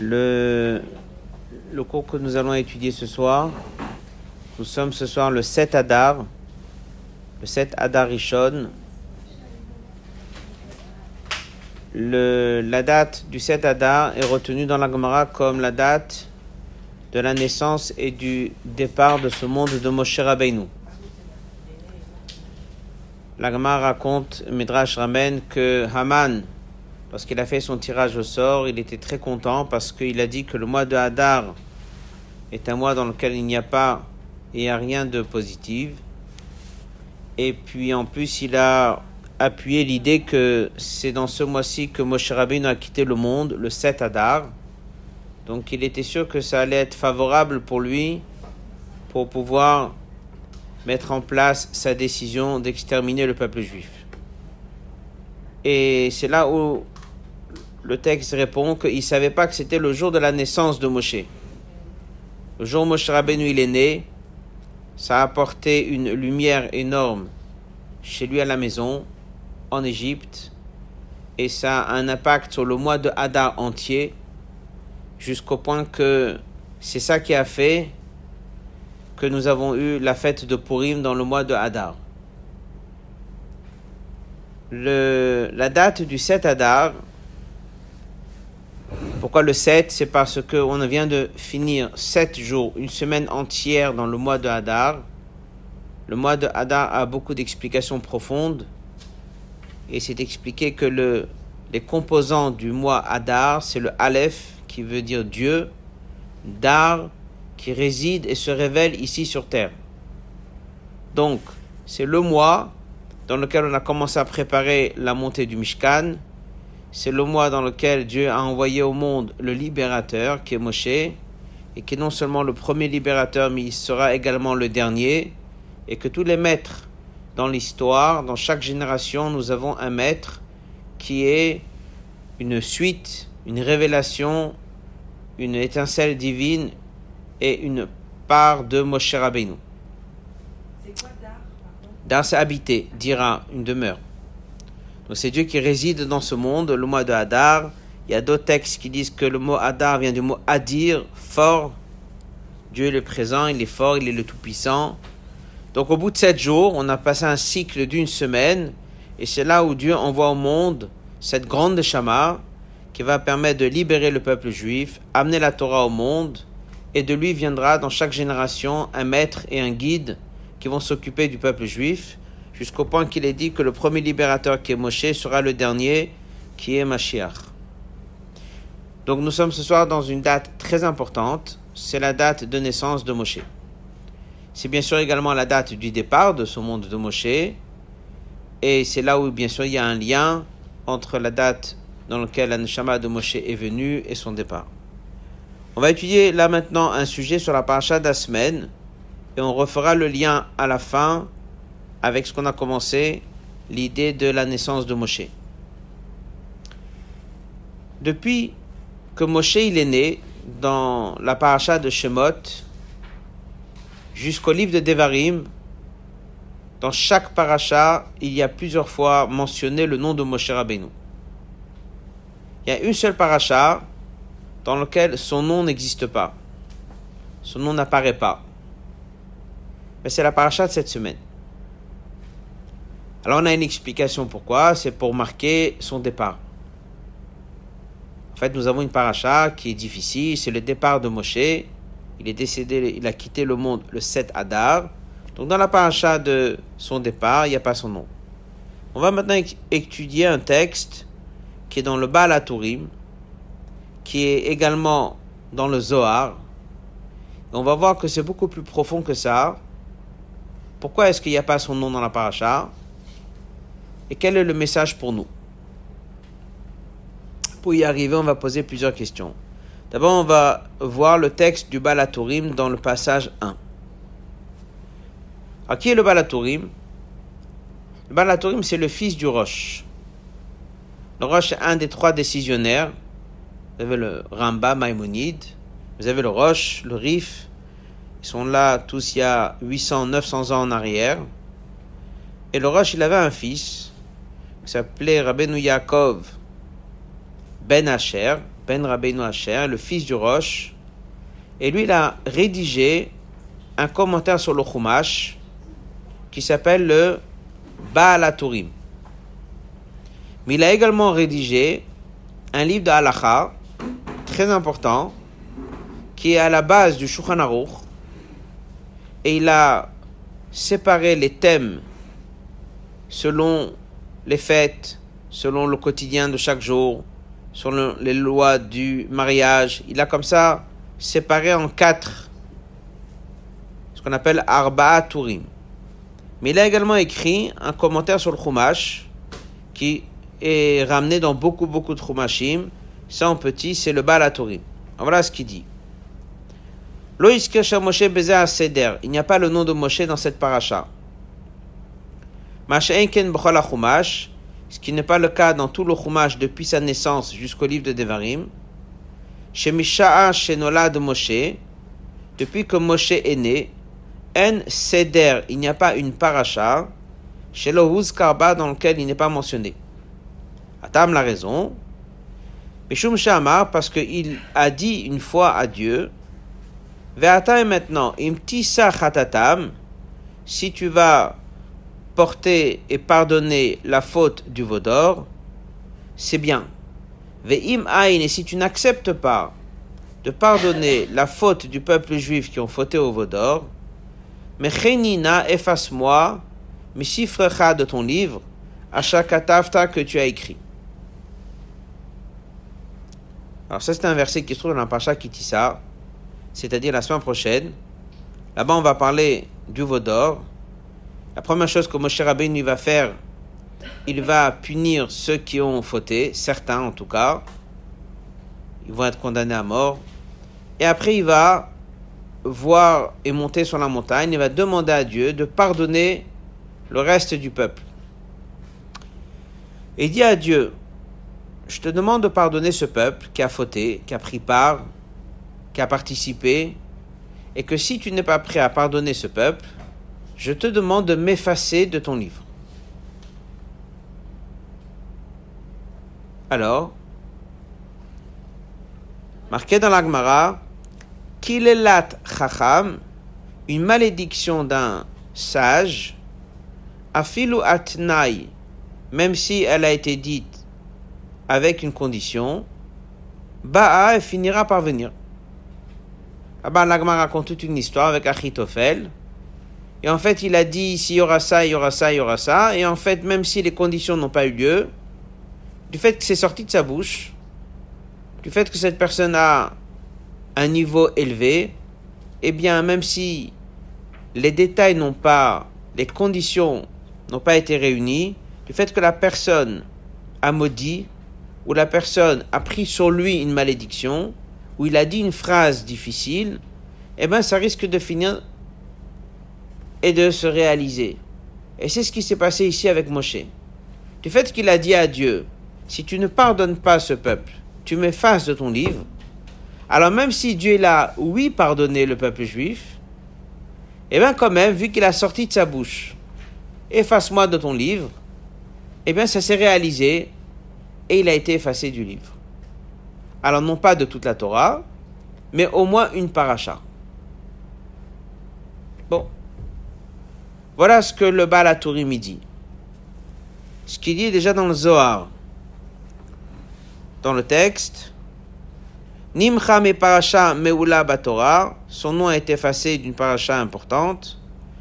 Le, cours que nous allons étudier ce soir, nous sommes ce soir le 7 Adar, le 7 Adar Rishon. La date du 7 Adar est retenue dans la Gemara comme la date de la naissance et du départ de ce monde de Moshe Rabbeinu. La Gemara raconte, Midrash ramène que Haman, lorsqu'il a fait son tirage au sort, il était très content parce qu'il a dit que le mois de Hadar est un mois dans lequel il n'y a pas et a rien de positif. Et puis en plus, il a appuyé l'idée que c'est dans ce mois-ci que Moshe Rabbeinu a quitté le monde, le 7 Hadar. Donc il était sûr que ça allait être favorable pour lui pour pouvoir mettre en place sa décision d'exterminer le peuple juif. Et c'est là où le texte répond qu'il ne savait pas que c'était le jour de la naissance de Moshe. Le jour où Moshe Rabbeinu il est né, ça a apporté une lumière énorme chez lui à la maison, en Égypte, et ça a un impact sur le mois de Hadar entier, jusqu'au point que c'est ça qui a fait que nous avons eu la fête de Purim dans le mois de Hadar. La date du 7 Hadar, pourquoi le 7 C'est parce qu'on vient de finir 7 jours, une semaine entière dans le mois de Hadar. Le mois de Hadar a beaucoup d'explications profondes et c'est expliqué que le, les composants du mois Hadar, c'est le Aleph qui veut dire Dieu, Dar qui réside et se révèle ici sur terre. Donc, c'est le mois dans lequel on a commencé à préparer la montée du Mishkan. C'est le mois dans lequel Dieu a envoyé au monde le libérateur, qui est Moshe, et qui est non seulement le premier libérateur, mais il sera également le dernier, et que tous les maîtres dans l'histoire, dans chaque génération, nous avons un maître qui est une suite, une révélation, une étincelle divine et une part de Moshe Rabbeinu. C'est quoi Dar Dar, c'est habiter, dira, une demeure. Donc c'est Dieu qui réside dans ce monde, le mois de Hadar. Il y a d'autres textes qui disent que le mot Hadar vient du mot Adir, fort. Dieu est le présent, il est fort, il est le Tout-Puissant. Donc au bout de sept jours, on a passé un cycle d'une semaine, et c'est là où Dieu envoie au monde cette grande Shama qui va permettre de libérer le peuple juif, amener la Torah au monde, et de lui viendra dans chaque génération un maître et un guide qui vont s'occuper du peuple juif, jusqu'au point qu'il est dit que le premier libérateur qui est Moshe sera le dernier qui est Mashiach. Donc nous sommes ce soir dans une date très importante, c'est la date de naissance de Moshe. C'est bien sûr également la date du départ de ce monde de Moshe, et c'est là où bien sûr il y a un lien entre la date dans laquelle la de Moshe est venue et son départ. On va étudier là maintenant un sujet sur la paracha de et on refera le lien à la fin avec ce qu'on a commencé, l'idée de la naissance de Moshe. Depuis que Moshe est né dans la paracha de Shemot jusqu'au livre de Devarim, dans chaque paracha, il y a plusieurs fois mentionné le nom de Moshe Rabbeinu. Il y a une seule paracha dans lequel son nom n'existe pas. Son nom n'apparaît pas. Mais c'est la paracha de cette semaine. Alors on a une explication pourquoi, c'est pour marquer son départ. En fait, nous avons une paracha qui est difficile, c'est le départ de Moshe. Il est décédé, il a quitté le monde le 7 Adar. Donc dans la paracha de son départ, il n'y a pas son nom. On va maintenant étudier un texte qui est dans le Baal Aturim, qui est également dans le Zohar. Et on va voir que c'est beaucoup plus profond que ça. Pourquoi est-ce qu'il n'y a pas son nom dans la paracha? Et quel est le message pour nous? Pour y arriver, on va poser plusieurs questions. D'abord, on va voir le texte du Balatourim dans le passage 1. Alors, qui est le Balatourim Le Balatourim, c'est le fils du Roche. Le Roche est un des trois décisionnaires. Vous avez le Ramba Maïmonide, vous avez le Roche, le Rif. Ils sont là tous il y a 800, 900 ans en arrière. Et le Roche, il avait un fils qui s'appelait Rabbeinu Yaakov Ben Asher. Ben Rabbeinu Asher, le fils du Roche, et lui, il a rédigé un commentaire sur le Chumash qui s'appelle le Baal HaTurim. Mais il a également rédigé un livre de halacha très important qui est à la base du Shulchan Aruch et il a séparé les thèmes selon les fêtes, selon le quotidien de chaque jour, selon les lois du mariage. Il a comme ça séparé en quatre, ce qu'on appelle Arba'a Turim. Mais il a également écrit un commentaire sur le Chumash qui est ramené dans beaucoup, beaucoup de Chumashim. Ça en petit, c'est le Baal Turim. Voilà ce qu'il dit. Il n'y a pas le nom de Moshe dans cette paracha. Ce qui n'est pas le cas dans tout le Chumash depuis sa naissance jusqu'au livre de Devarim. Shemisha'a Shenola de Moshe, depuis que Moshe est né, En Seder, il n'y a pas une paracha, Shelohuz Karba dans lequel il n'est pas mentionné. Atam la raison. Mishum Shamar, parce qu'il a dit une fois à Dieu, maintenant, imtisa chatatam, si tu vas porter et pardonner la faute du vaudor, c'est bien. Ve'im ain, et si tu n'acceptes pas de pardonner la faute du peuple juif qui ont fauté au vaudor, Mechenina, efface-moi, misifrecha de ton livre, achakatafta que tu as écrit. Alors ça c'est un verset qui se trouve dans la Pacha Kitissa, c'est-à-dire la semaine prochaine. Là-bas on va parler du vaudor. La première chose que Moshe Rabbeinu va faire, il va punir ceux qui ont fauté, certains en tout cas. Ils vont être condamnés à mort. Et après, il va voir et monter sur la montagne, il va demander à Dieu de pardonner le reste du peuple. Et il dit à Dieu, je te demande de pardonner ce peuple qui a fauté, qui a pris part, qui a participé, et que si tu n'es pas prêt à pardonner ce peuple, je te demande de m'effacer de ton livre. Alors, marqué dans l'Agmara, Kilelat Chacham, une malédiction d'un sage, Afilu Atnai, même si elle a été dite avec une condition, Ba'a finira par venir. Là-bas, l'Agmara raconte toute une histoire avec Achitophel. Et en fait, il a dit s'il y aura ça, il y aura ça, il y aura ça. Et en fait, même si les conditions n'ont pas eu lieu, du fait que c'est sorti de sa bouche, du fait que cette personne a un niveau élevé, eh bien, même si les détails n'ont pas, les conditions n'ont pas été réunies, du fait que la personne a maudit, ou la personne a pris sur lui une malédiction, ou il a dit une phrase difficile, eh bien, ça risque de finir et de se réaliser. Et c'est ce qui s'est passé ici avec Moshe. Du fait qu'il a dit à Dieu, si tu ne pardonnes pas ce peuple, tu m'effaces de ton livre, alors même si Dieu l'a, oui, pardonné le peuple juif, eh bien quand même, vu qu'il a sorti de sa bouche, efface-moi de ton livre, eh bien ça s'est réalisé et il a été effacé du livre. Alors non pas de toute la Torah, mais au moins une paracha. Bon. Voilà ce que le Baal dit. Ce qu'il dit déjà dans le Zohar. Dans le texte, Nimcha me paracha meula batora, son nom été effacé d'une paracha importante,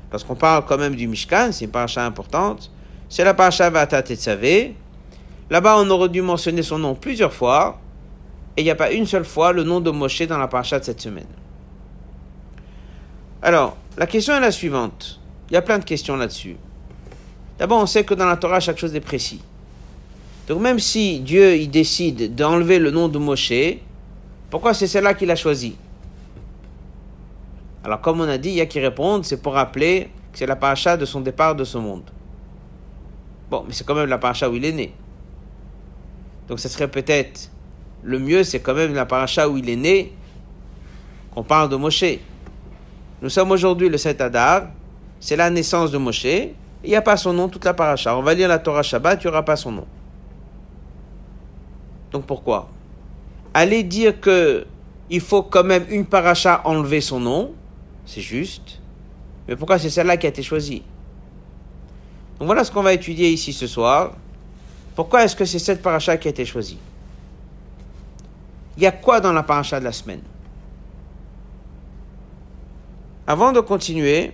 parce qu'on parle quand même du Mishkan, c'est une paracha importante. C'est la paracha Vata Tetzavé. Là-bas, on aurait dû mentionner son nom plusieurs fois, et il n'y a pas une seule fois le nom de Moshe dans la paracha de cette semaine. Alors, la question est la suivante. Il y a plein de questions là-dessus. D'abord, on sait que dans la Torah, chaque chose est précis. Donc même si Dieu il décide d'enlever le nom de Moshe, pourquoi c'est celle-là qu'il a choisi Alors, comme on a dit, il y a qui répondent, c'est pour rappeler que c'est la paracha de son départ de ce monde. Bon, mais c'est quand même la paracha où il est né. Donc, ce serait peut-être le mieux, c'est quand même la paracha où il est né, qu'on parle de Moshe. Nous sommes aujourd'hui le 7 Adar, c'est la naissance de Moshe, il n'y a pas son nom toute la paracha. On va lire la Torah Shabbat, il n'y aura pas son nom. Donc pourquoi? Aller dire que il faut quand même une paracha enlever son nom, c'est juste. Mais pourquoi c'est celle-là qui a été choisie? Donc voilà ce qu'on va étudier ici ce soir. Pourquoi est-ce que c'est cette paracha qui a été choisie? Il y a quoi dans la paracha de la semaine? Avant de continuer,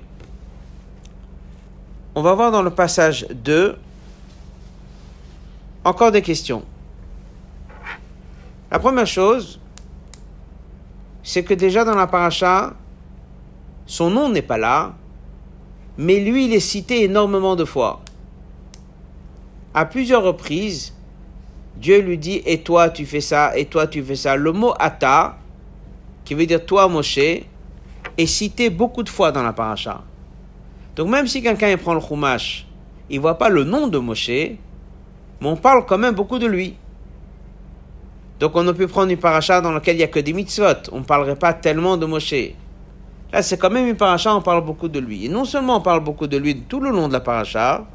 on va voir dans le passage 2 encore des questions. La première chose, c'est que déjà dans la paracha, son nom n'est pas là, mais lui, il est cité énormément de fois. À plusieurs reprises, Dieu lui dit Et toi, tu fais ça, et toi, tu fais ça. Le mot Ata, qui veut dire toi, Moshe, est cité beaucoup de fois dans la paracha. Donc, même si quelqu'un prend le Chumash, il voit pas le nom de Moshe, mais on parle quand même beaucoup de lui. Donc on ne peut prendre une paracha dans laquelle il n'y a que des mitzvot. On ne parlerait pas tellement de Moshe. Là, c'est quand même une paracha, on parle beaucoup de lui. Et non seulement on parle beaucoup de lui tout le long de la paracha,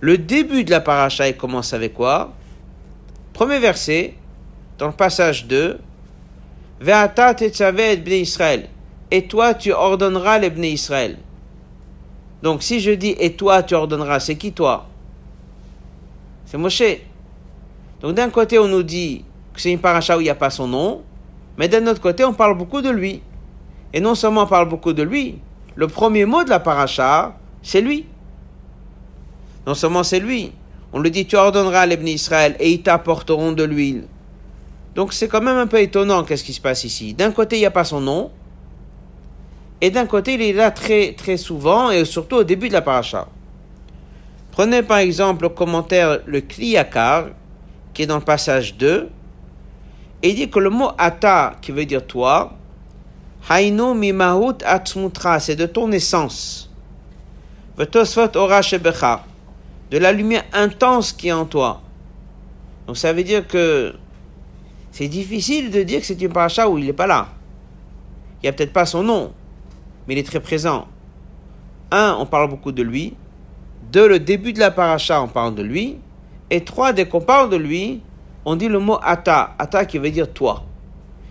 le début de la paracha, il commence avec quoi? Premier verset, dans le passage 2, Ve'ata et Israël. Et toi, tu ordonneras les Israël. Donc si je dis et toi, tu ordonneras, c'est qui toi? C'est Moshe. Donc d'un côté, on nous dit que c'est une paracha où il n'y a pas son nom, mais d'un autre côté, on parle beaucoup de lui. Et non seulement on parle beaucoup de lui, le premier mot de la paracha, c'est lui. Non seulement c'est lui, on lui dit tu ordonneras à l'Ebné Israël et ils t'apporteront de l'huile. Donc c'est quand même un peu étonnant qu'est-ce qui se passe ici. D'un côté, il n'y a pas son nom, et d'un côté, il est là très, très souvent, et surtout au début de la paracha. Prenez par exemple le commentaire, le Kliyakar, qui est dans le passage 2, et il dit que le mot ata, qui veut dire toi, hainu mimahut atzmutra, c'est de ton essence. Vetosfot ora de la lumière intense qui est en toi. Donc ça veut dire que c'est difficile de dire que c'est une paracha où il n'est pas là. Il n'y a peut-être pas son nom, mais il est très présent. Un, on parle beaucoup de lui. Deux, le début de la paracha, on parle de lui. Et trois, dès qu'on parle de lui, on dit le mot ata, ata qui veut dire toi.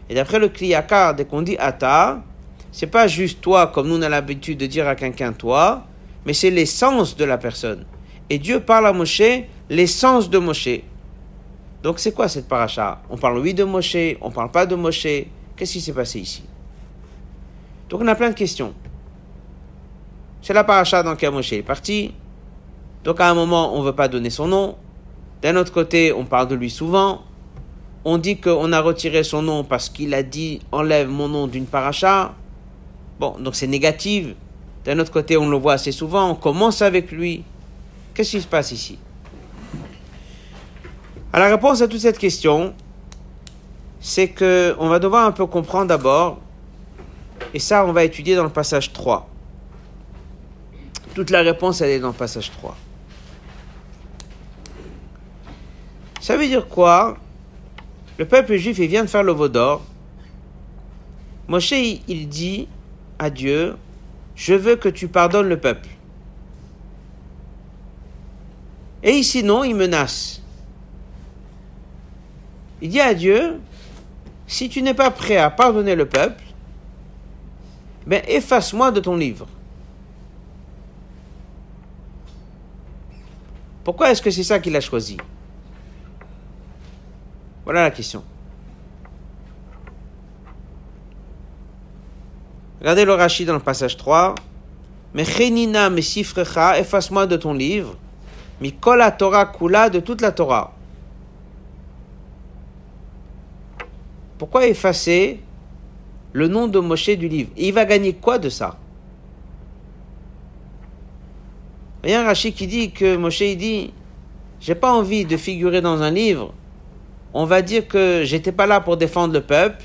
Et d'après le kliyakar, dès qu'on dit ata, c'est pas juste toi comme nous on a l'habitude de dire à quelqu'un toi, mais c'est l'essence de la personne. Et Dieu parle à Moshe l'essence de Moshe. Donc c'est quoi cette paracha? On parle oui de Moshe, on parle pas de Moshe. Qu'est-ce qui s'est passé ici? Donc on a plein de questions. C'est la paracha dans laquelle Moshe est parti. Donc à un moment, on ne veut pas donner son nom. D'un autre côté, on parle de lui souvent. On dit qu'on a retiré son nom parce qu'il a dit enlève mon nom d'une paracha. Bon, donc c'est négatif. D'un autre côté, on le voit assez souvent. On commence avec lui. Qu'est-ce qui se passe ici? À la réponse à toute cette question, c'est que on va devoir un peu comprendre d'abord, et ça, on va étudier dans le passage 3. Toute la réponse, elle est dans le passage 3. Ça veut dire quoi? Le peuple juif, il vient de faire le veau d'or. Moshe, il dit à Dieu, je veux que tu pardonnes le peuple. Et sinon, il menace. Il dit à Dieu, si tu n'es pas prêt à pardonner le peuple, ben efface-moi de ton livre. Pourquoi est-ce que c'est ça qu'il a choisi? Voilà la question. Regardez le Rashi dans le passage 3. Mechenina mesifrecha, efface-moi de ton livre. Mikola Torah kula, de toute la Torah. Pourquoi effacer le nom de Moshe du livre. Il va gagner quoi de ça? Un Rashi qui dit que Moshe il dit J'ai pas envie de figurer dans un livre. On va dire que j'étais pas là pour défendre le peuple,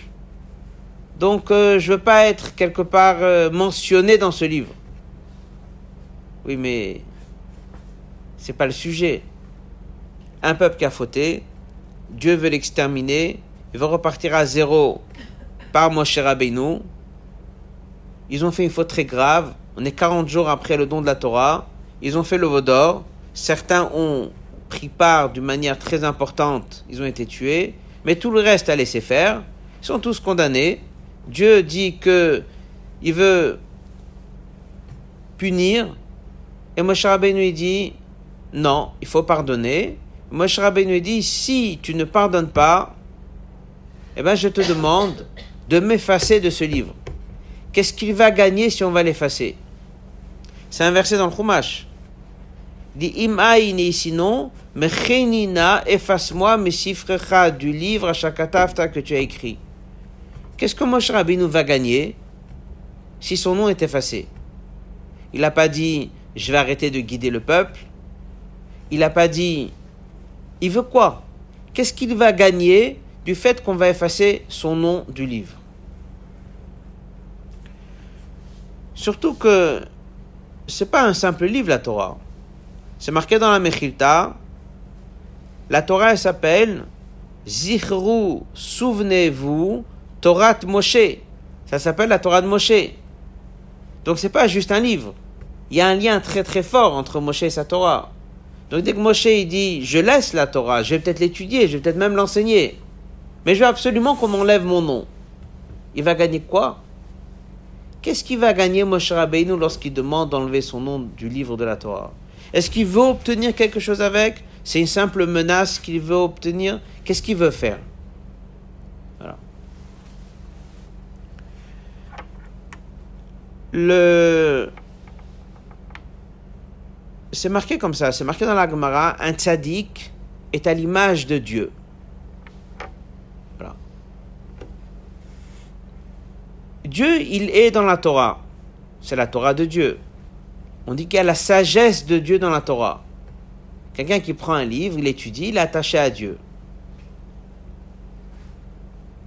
donc euh, je veux pas être quelque part euh, mentionné dans ce livre. Oui, mais c'est pas le sujet. Un peuple qui a fauté, Dieu veut l'exterminer, il va repartir à zéro par Moshe Rabbeinu. Ils ont fait une faute très grave. On est 40 jours après le don de la Torah. Ils ont fait le Vaudor. Certains ont pris part d'une manière très importante, ils ont été tués, mais tout le reste à laisser faire. Ils sont tous condamnés. Dieu dit que il veut punir. Et Moshe Rabbeinu dit non, il faut pardonner. Moshe Rabbeinu dit si tu ne pardonnes pas, eh ben je te demande de m'effacer de ce livre. Qu'est-ce qu'il va gagner si on va l'effacer? C'est un verset dans le Chumash. Dit Im sinon, mechenina, efface-moi mes sifrecha du livre à Shakatafta que tu as écrit. Qu'est-ce que Moshe Rabbeinu va gagner si son nom est effacé? Il n'a pas dit je vais arrêter de guider le peuple. Il n'a pas dit il veut quoi? Qu'est-ce qu'il va gagner du fait qu'on va effacer son nom du livre Surtout que c'est pas un simple livre la Torah. C'est marqué dans la Mechilta. La Torah elle s'appelle Zichru, souvenez-vous, Torah Moshe. Ça s'appelle la Torah de Moshe. Donc c'est pas juste un livre. Il y a un lien très très fort entre Moshe et sa Torah. Donc dès que Moshe il dit je laisse la Torah, je vais peut-être l'étudier, je vais peut-être même l'enseigner, mais je veux absolument qu'on m'enlève mon nom. Il va gagner quoi? Qu'est-ce qu'il va gagner Moshe Rabbeinu lorsqu'il demande d'enlever son nom du livre de la Torah? Est-ce qu'il veut obtenir quelque chose avec? C'est une simple menace qu'il veut obtenir Qu'est-ce qu'il veut faire? Le c'est marqué comme ça, c'est marqué dans la Gemara, un tzaddik est à l'image de Dieu. Dieu, il est dans la Torah. C'est la Torah de Dieu. On dit qu'il y a la sagesse de Dieu dans la Torah. Quelqu'un qui prend un livre, il étudie, il est attaché à Dieu.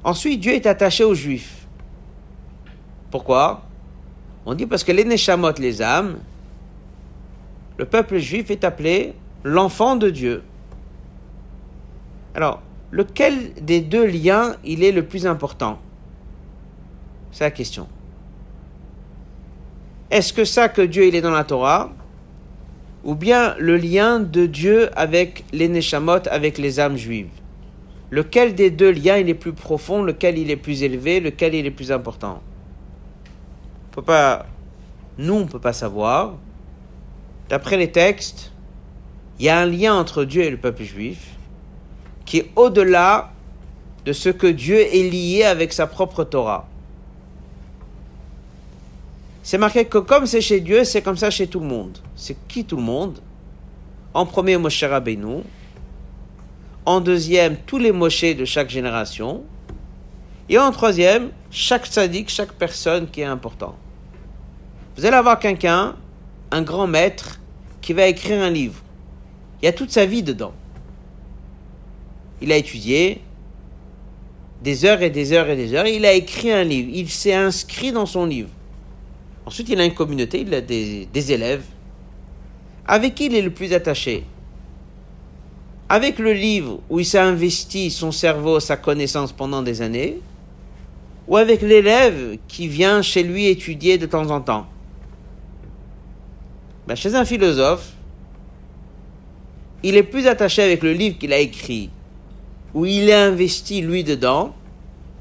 Ensuite, Dieu est attaché aux Juifs. Pourquoi? On dit parce que les Neshamot, les âmes, le peuple juif est appelé l'enfant de Dieu. Alors, lequel des deux liens il est le plus important? C'est la question. Est-ce que ça que Dieu il est dans la Torah ou bien le lien de Dieu avec les Neshamot, avec les âmes juives? Lequel des deux liens il est plus profond, lequel il est plus élevé, lequel il est plus important? On peut pas, Nous, on ne peut pas savoir, D'après les textes, il y a un lien entre Dieu et le peuple juif qui est au-delà de ce que Dieu est lié avec sa propre Torah. C'est marqué que comme c'est chez Dieu, c'est comme ça chez tout le monde. C'est qui tout le monde? En premier, Moshe Rabbeinu. En deuxième, tous les Moshe de chaque génération. Et en troisième, chaque sadique, chaque personne qui est important. Vous allez avoir quelqu'un, un grand maître, qui va écrire un livre. Il y a toute sa vie dedans. Il a étudié des heures et des heures et des heures. il a écrit un livre. Il s'est inscrit dans son livre. Ensuite, il a une communauté, il a des, élèves. Avec qui il est le plus attaché? Avec le livre où il s'est investi son cerveau, sa connaissance pendant des années Ou avec l'élève qui vient chez lui étudier de temps en temps? Ben, chez un philosophe, il est plus attaché avec le livre qu'il a écrit, où il est investi lui dedans,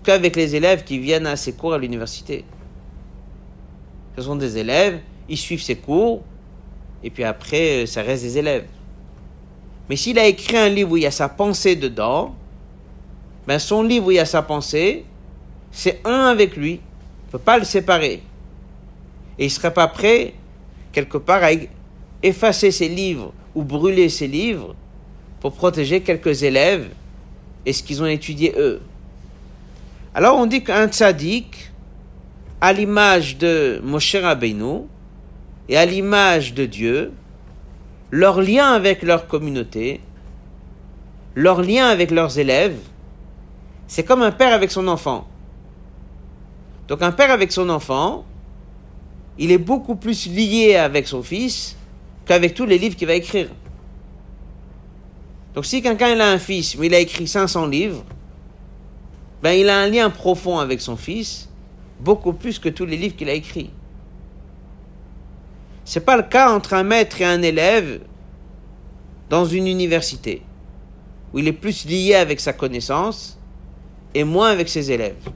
qu'avec les élèves qui viennent à ses cours à l'université. Ce sont des élèves, ils suivent ses cours, et puis après, ça reste des élèves. Mais s'il a écrit un livre où il y a sa pensée dedans, ben son livre où il y a sa pensée, c'est un avec lui. On ne peut pas le séparer. Et il ne serait pas prêt quelque part à effacer ses livres ou brûler ses livres pour protéger quelques élèves et ce qu'ils ont étudié eux. Alors on dit qu'un tzaddik, à l'image de Moshe Rabbeinu et à l'image de Dieu, leur lien avec leur communauté, leur lien avec leurs élèves, c'est comme un père avec son enfant. Donc un père avec son enfant, il est beaucoup plus lié avec son fils qu'avec tous les livres qu'il va écrire. Donc si quelqu'un a un fils, mais il a écrit 500 livres, ben il a un lien profond avec son fils, beaucoup plus que tous les livres qu'il a écrits. C'est pas le cas entre un maître et un élève dans une université, où il est plus lié avec sa connaissance et moins avec ses élèves.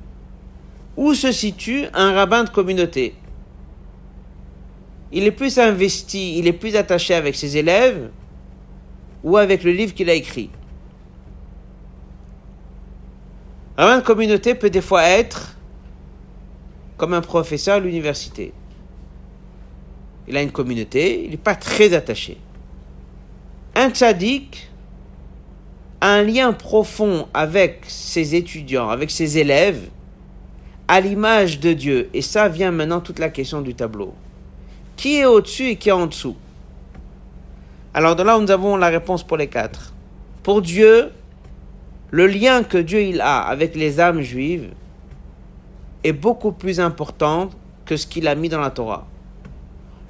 Où se situe un rabbin de communauté? Il est plus investi, il est plus attaché avec ses élèves ou avec le livre qu'il a écrit. Un rabbin de communauté peut des fois être comme un professeur à l'université. Il a une communauté, il n'est pas très attaché. Un tzaddik a un lien profond avec ses étudiants, avec ses élèves, à l'image de Dieu. Et ça vient maintenant toute la question du tableau. Qui est au-dessus et qui est en dessous? Alors de là, nous avons la réponse pour les quatre. Pour Dieu, le lien que Dieu il a avec les âmes juives est beaucoup plus important que ce qu'il a mis dans la Torah.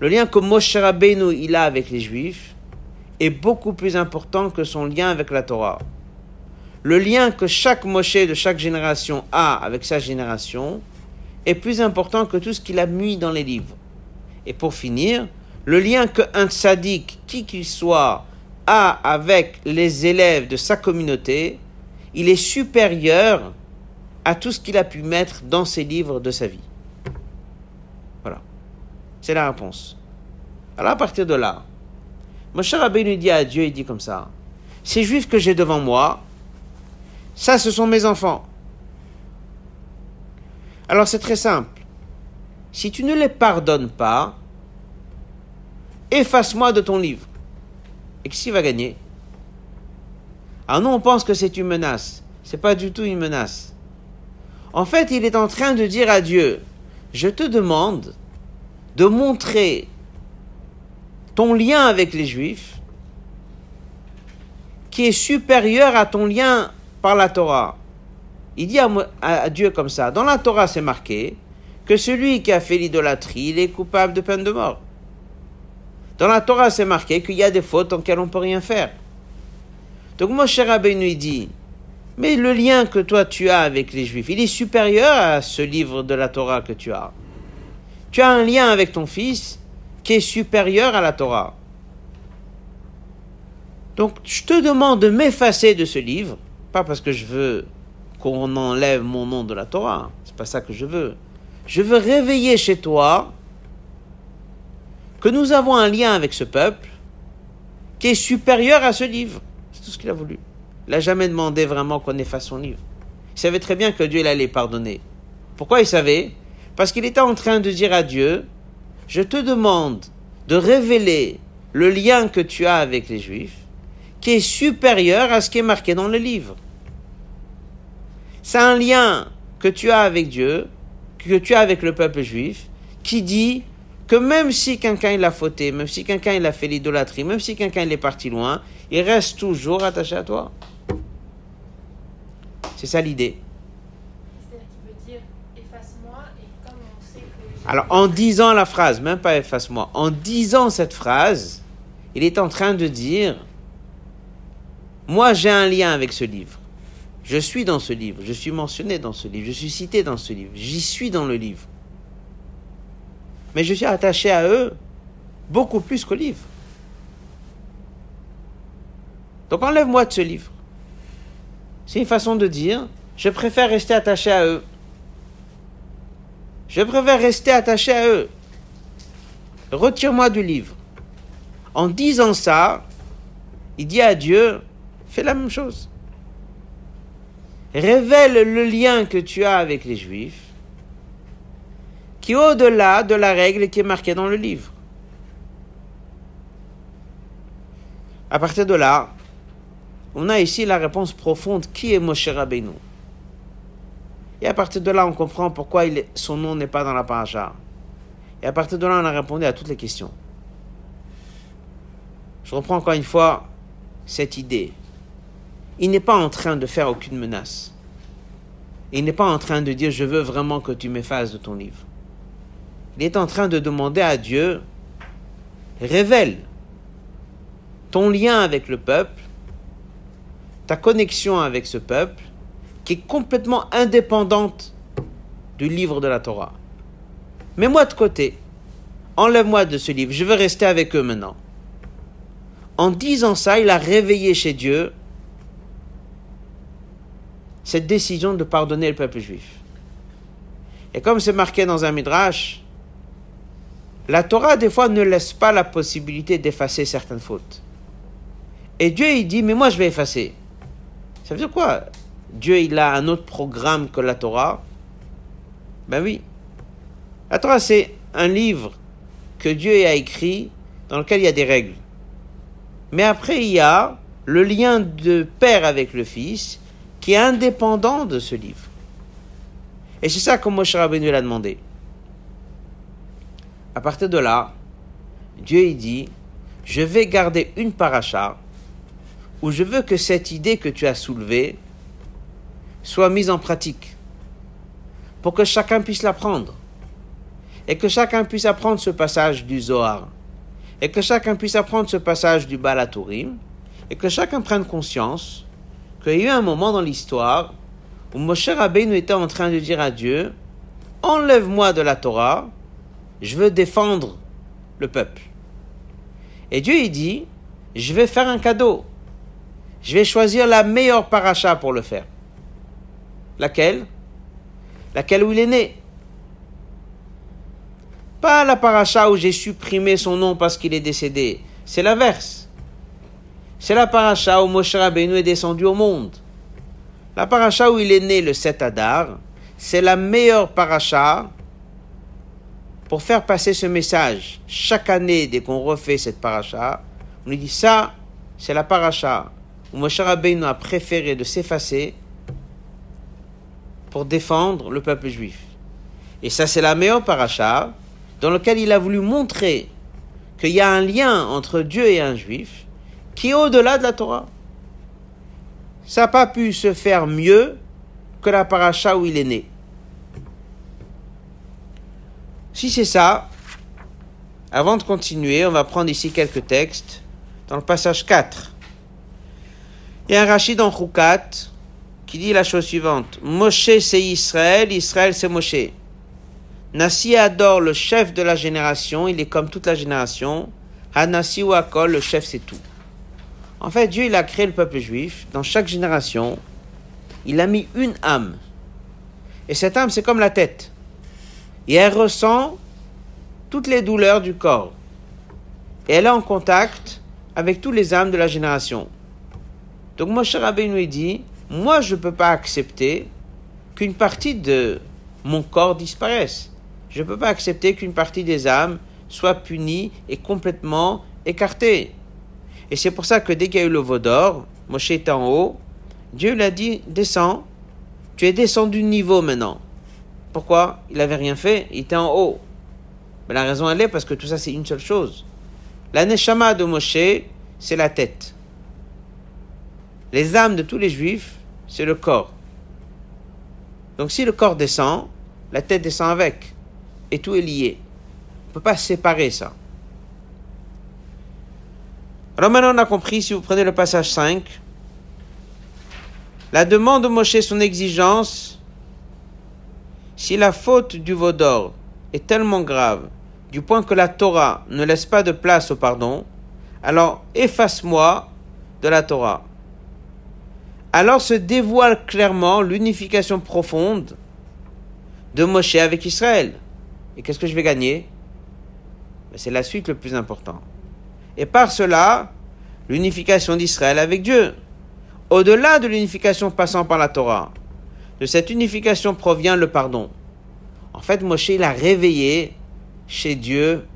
Le lien que Moshe Rabbeinu il a avec les juifs est beaucoup plus important que son lien avec la Torah. Le lien que chaque Moshe de chaque génération a avec sa génération est plus important que tout ce qu'il a mis dans les livres. Et pour finir, le lien qu'un tzaddik, qui qu'il soit, a avec les élèves de sa communauté, il est supérieur à tout ce qu'il a pu mettre dans ses livres de sa vie. Voilà. C'est la réponse. Alors à partir de là, Moshe Rabbeinu dit à Dieu, il dit comme ça, ces juifs que j'ai devant moi, ça ce sont mes enfants. Alors c'est très simple. Si tu ne les pardonnes pas, efface-moi de ton livre. Et qui va gagner? Alors nous on pense que c'est une menace. C'est pas du tout une menace. En fait, il est en train de dire à Dieu, je te demande de montrer ton lien avec les Juifs qui est supérieur à ton lien par la Torah. Il dit à, Dieu comme ça, dans la Torah c'est marqué que celui qui a fait l'idolâtrie, il est coupable de peine de mort. Dans la Torah c'est marqué qu'il y a des fautes en on ne peut rien faire. Donc Moshe Rabbeinu dit, mais le lien que toi tu as avec les Juifs, il est supérieur à ce livre de la Torah que tu as. Tu as un lien avec ton fils qui est supérieur à la Torah. Donc je te demande de m'effacer de ce livre, pas parce que je veux qu'on enlève mon nom de la Torah, c'est pas ça que je veux. Je veux réveiller chez toi que nous avons un lien avec ce peuple qui est supérieur à ce livre. C'est tout ce qu'il a voulu. Il n'a jamais demandé vraiment qu'on efface son livre. Il savait très bien que Dieu allait pardonner. Pourquoi il savait? Parce qu'il était en train de dire à Dieu, je te demande de révéler le lien que tu as avec les Juifs, qui est supérieur à ce qui est marqué dans le livre. C'est un lien que tu as avec Dieu, que tu as avec le peuple juif, qui dit que même si quelqu'un il a fauté, même si quelqu'un il a fait l'idolâtrie, même si quelqu'un il est parti loin, il reste toujours attaché à toi. C'est ça l'idée. Alors, en disant la phrase, même pas efface-moi, en disant cette phrase, il est en train de dire, moi j'ai un lien avec ce livre. Je suis dans ce livre, je suis mentionné dans ce livre, je suis cité dans ce livre, j'y suis dans le livre. Mais je suis attaché à eux beaucoup plus qu'au livre. Donc enlève-moi de ce livre. C'est une façon de dire, je préfère rester attaché à eux. Je préfère rester attaché à eux. Retire-moi du livre. En disant ça, il dit à Dieu, fais la même chose. Révèle le lien que tu as avec les Juifs, qui est au-delà de la règle qui est marquée dans le livre. À partir de là, on a ici la réponse profonde qui est Moshe Rabbeinu? Et à partir de là, on comprend pourquoi son nom n'est pas dans la paracha. Et à partir de là, on a répondu à toutes les questions. Je reprends encore une fois cette idée. Il n'est pas en train de faire aucune menace. Il n'est pas en train de dire je veux vraiment que tu m'effaces de ton livre. Il est en train de demander à Dieu révèle ton lien avec le peuple, ta connexion avec ce peuple, qui est complètement indépendante du livre de la Torah. Mets-moi de côté. Enlève-moi de ce livre. Je veux rester avec eux maintenant. En disant ça, il a réveillé chez Dieu cette décision de pardonner le peuple juif. Et comme c'est marqué dans un midrash, la Torah des fois ne laisse pas la possibilité d'effacer certaines fautes. Et Dieu il dit mais moi je vais effacer. Ça veut dire quoi? Dieu il a un autre programme que la Torah? Ben oui. La Torah c'est un livre que Dieu a écrit dans lequel il y a des règles. Mais après il y a le lien de père avec le fils qui est indépendant de ce livre. Et c'est ça que Moshe Rabbeinu l'a demandé. À partir de là, Dieu il dit, je vais garder une paracha où je veux que cette idée que tu as soulevée soit mise en pratique pour que chacun puisse l'apprendre et que chacun puisse apprendre ce passage du Zohar et que chacun puisse apprendre ce passage du Balatourim et que chacun prenne conscience qu'il y a eu un moment dans l'histoire où Moshe Rabbeinu était en train de dire à Dieu Enlève-moi de la Torah, je veux défendre le peuple. Et Dieu il dit Je vais faire un cadeau. Je vais choisir la meilleure paracha pour le faire. Laquelle? Laquelle où il est né? Pas la paracha où j'ai supprimé son nom parce qu'il est décédé. C'est l'inverse. C'est la paracha où Moshe Rabbeinu est descendu au monde. La paracha où il est né le 7 Adar, c'est la meilleure paracha pour faire passer ce message. Chaque année, dès qu'on refait cette paracha, on lui dit ça, c'est la paracha où Moshe Rabbeinu a préféré de s'effacer pour défendre le peuple juif. Et ça, c'est la meilleure paracha dans laquelle il a voulu montrer qu'il y a un lien entre Dieu et un juif qui est au-delà de la Torah. Ça n'a pas pu se faire mieux que la paracha où il est né. Si c'est ça, avant de continuer, on va prendre ici quelques textes dans le passage 4. Il y un rachid dans Choukat qui dit la chose suivante Moshe c'est Israël, Israël c'est Moshe. Nassi adore le chef de la génération, il est comme toute la génération. Hanassi ou Akol, le chef c'est tout. En fait, Dieu il a créé le peuple juif. Dans chaque génération, il a mis une âme. Et cette âme, c'est comme la tête. Et elle ressent toutes les douleurs du corps. Et elle est en contact avec tous les âmes de la génération. Donc Moshe Rabbeinu dit, moi je ne peux pas accepter qu'une partie de mon corps disparaisse. Je ne peux pas accepter qu'une partie des âmes soit punie et complètement écartée. Et c'est pour ça que dès qu'il y a eu le veau d'or, Moshe était en haut, Dieu lui a dit, descends, tu es descendu de niveau maintenant. Pourquoi? Il n'avait rien fait, il était en haut. Mais la raison elle est parce que tout ça c'est une seule chose. La neshama de Moshe, c'est la tête. Les âmes de tous les juifs, c'est le corps. Donc si le corps descend, la tête descend avec. Et tout est lié. On ne peut pas séparer ça. Alors maintenant on a compris, si vous prenez le passage 5, la demande de Moshe, son exigence, si la faute du veau d'or est tellement grave, du point que la Torah ne laisse pas de place au pardon, alors efface-moi de la Torah. Alors se dévoile clairement l'unification profonde de Moshe avec Israël. Et qu'est-ce que je vais gagner? Ben, C'est la suite le plus important. Et par cela, l'unification d'Israël avec Dieu. Au-delà de l'unification passant par la Torah, de cette unification provient le pardon. En fait, Moshe, il a réveillé chez Dieu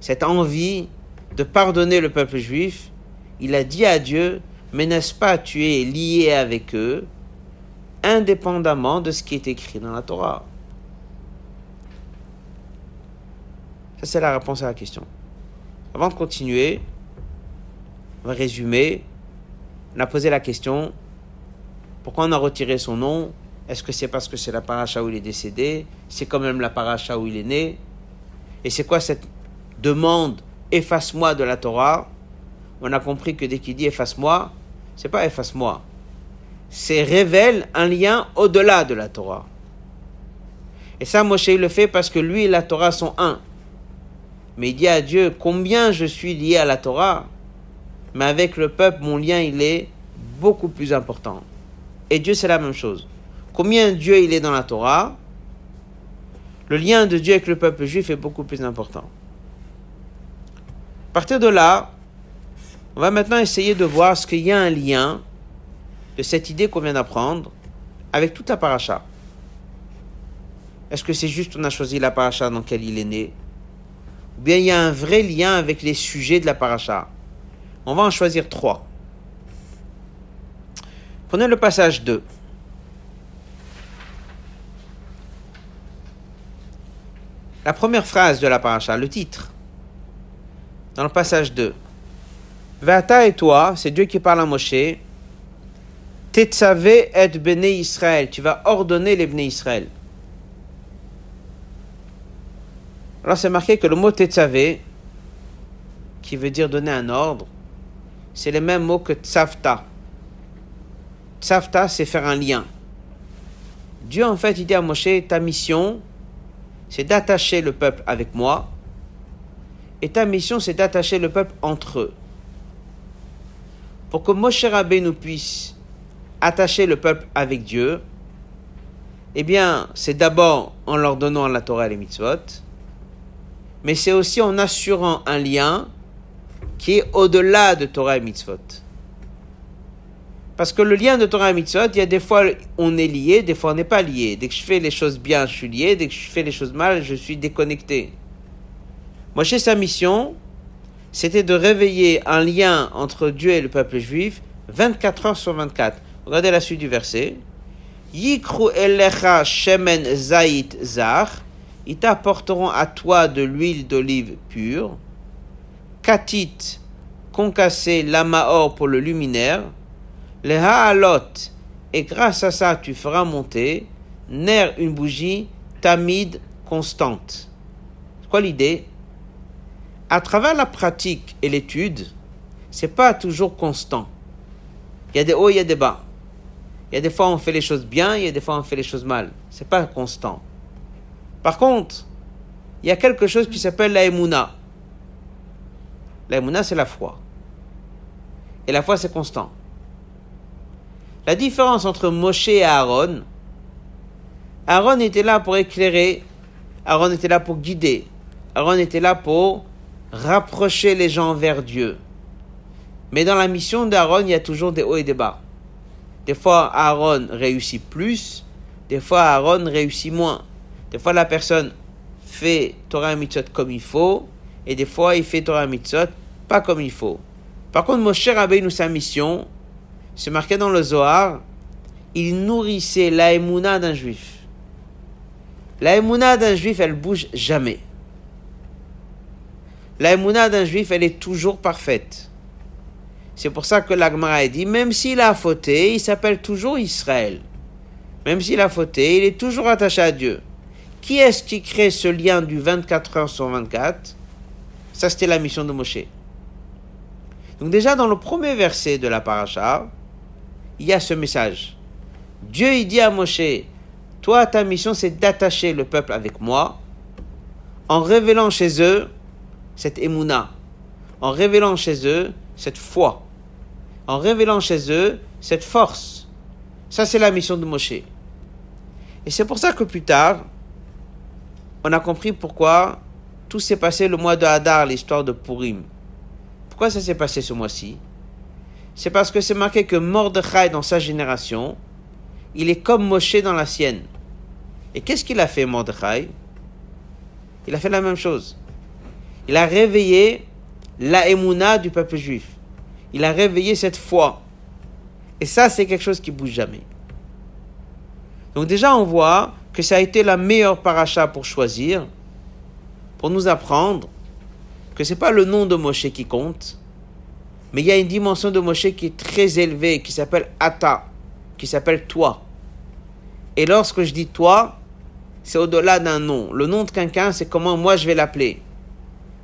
cette envie de pardonner le peuple juif. Il a dit à Dieu, mais n'est-ce pas tu es lié avec eux, indépendamment de ce qui est écrit dans la Torah? Ça, c'est la réponse à la question. Avant de continuer, on va résumer. On a posé la question pourquoi on a retiré son nom? Est-ce que c'est parce que c'est la paracha où il est décédé? C'est quand même la paracha où il est né? Et c'est quoi cette demande efface-moi de la Torah? On a compris que dès qu'il dit efface-moi, c'est pas efface-moi. C'est révèle un lien au-delà de la Torah. Et ça, Moshe le fait parce que lui et la Torah sont un. Mais il dit à Dieu combien je suis lié à la Torah mais avec le peuple, mon lien, il est beaucoup plus important. et Dieu, c'est la même chose. Combien Dieu il est dans la Torah, le lien de Dieu avec le peuple juif est beaucoup plus important. À partir de là, on va maintenant essayer de voir ce qu'il y a un lien de cette idée qu'on vient d'apprendre avec toute la paracha. Est-ce que c'est juste on a choisi la paracha dans laquelle il est né? Ou bien il y a un vrai lien avec les sujets de la paracha? On va en choisir trois. Prenez le passage 2. La première phrase de la paracha, le titre, dans le passage 2. Vata et toi, c'est Dieu qui parle à Moshe. Tetzave et Bene Israël. Tu vas ordonner les Bene Israël. Alors c'est marqué que le mot Tetzave, qui veut dire donner un ordre, c'est le même mot que Tzavta. Tzavta, c'est faire un lien. Dieu, en fait, il dit à Moshe, ta mission, c'est d'attacher le peuple avec moi, et ta mission, c'est d'attacher le peuple entre eux. Pour que Moshe nous puisse attacher le peuple avec Dieu, eh bien, c'est d'abord en leur donnant la Torah et les mitzvot, mais c'est aussi en assurant un lien qui est au-delà de Torah et mitzvot. Parce que le lien de Torah et Mitzvot, il y a des fois on est lié, des fois on n'est pas lié. Dès que je fais les choses bien, je suis lié. Dès que je fais les choses mal, je suis déconnecté. Moi, chez sa mission, c'était de réveiller un lien entre Dieu et le peuple juif 24 heures sur 24. Regardez la suite du verset. Yikru elecha shemen zait zar. Ils t'apporteront à toi de l'huile d'olive pure. Katit, concassé, lamaor pour le luminaire les haalot, et grâce à ça tu feras monter, ner une bougie, tamide constante. C'est quoi l'idée? À travers la pratique et l'étude, c'est pas toujours constant. Il y a des hauts, il y a des bas. Il y a des fois on fait les choses bien, il y a des fois on fait les choses mal. C'est pas constant. Par contre, il y a quelque chose qui s'appelle la emuna. La emuna, c'est la foi. Et la foi, c'est constant. La différence entre Moshe et Aaron, Aaron était là pour éclairer, Aaron était là pour guider, Aaron était là pour rapprocher les gens vers Dieu. Mais dans la mission d'Aaron, il y a toujours des hauts et des bas. Des fois, Aaron réussit plus, des fois, Aaron réussit moins. Des fois, la personne fait Torah et Mitzvot comme il faut, et des fois, il fait Torah et Mitzvot pas comme il faut. Par contre, Moshe nous sa mission, c'est marqué dans le Zohar, il nourrissait l'aïmouna d'un juif. L'aïmouna d'un juif, elle bouge jamais. L'aïmouna d'un juif, elle est toujours parfaite. C'est pour ça que l'Agmara dit, même s'il a fauté, il s'appelle toujours Israël. Même s'il a fauté, il est toujours attaché à Dieu. Qui est-ce qui crée ce lien du 24 heures sur 24 Ça, c'était la mission de Moshe. Donc déjà, dans le premier verset de la paracha, il y a ce message. Dieu il dit à Moshe, toi ta mission c'est d'attacher le peuple avec moi en révélant chez eux cette émouna, en révélant chez eux cette foi, en révélant chez eux cette force. Ça c'est la mission de Moshe. Et c'est pour ça que plus tard, on a compris pourquoi tout s'est passé le mois de Hadar, l'histoire de Purim. Pourquoi ça s'est passé ce mois-ci? C'est parce que c'est marqué que Mordechai dans sa génération, il est comme Moshe dans la sienne. Et qu'est-ce qu'il a fait Mordechai? Il a fait la même chose. Il a réveillé la du peuple juif. Il a réveillé cette foi. Et ça, c'est quelque chose qui bouge jamais. Donc déjà, on voit que ça a été la meilleure paracha pour choisir, pour nous apprendre que c'est pas le nom de Moshe qui compte, mais il y a une dimension de Moshe qui est très élevée, qui s'appelle Ata, qui s'appelle toi. Et lorsque je dis toi, c'est au-delà d'un nom. Le nom de quelqu'un, c'est comment moi je vais l'appeler.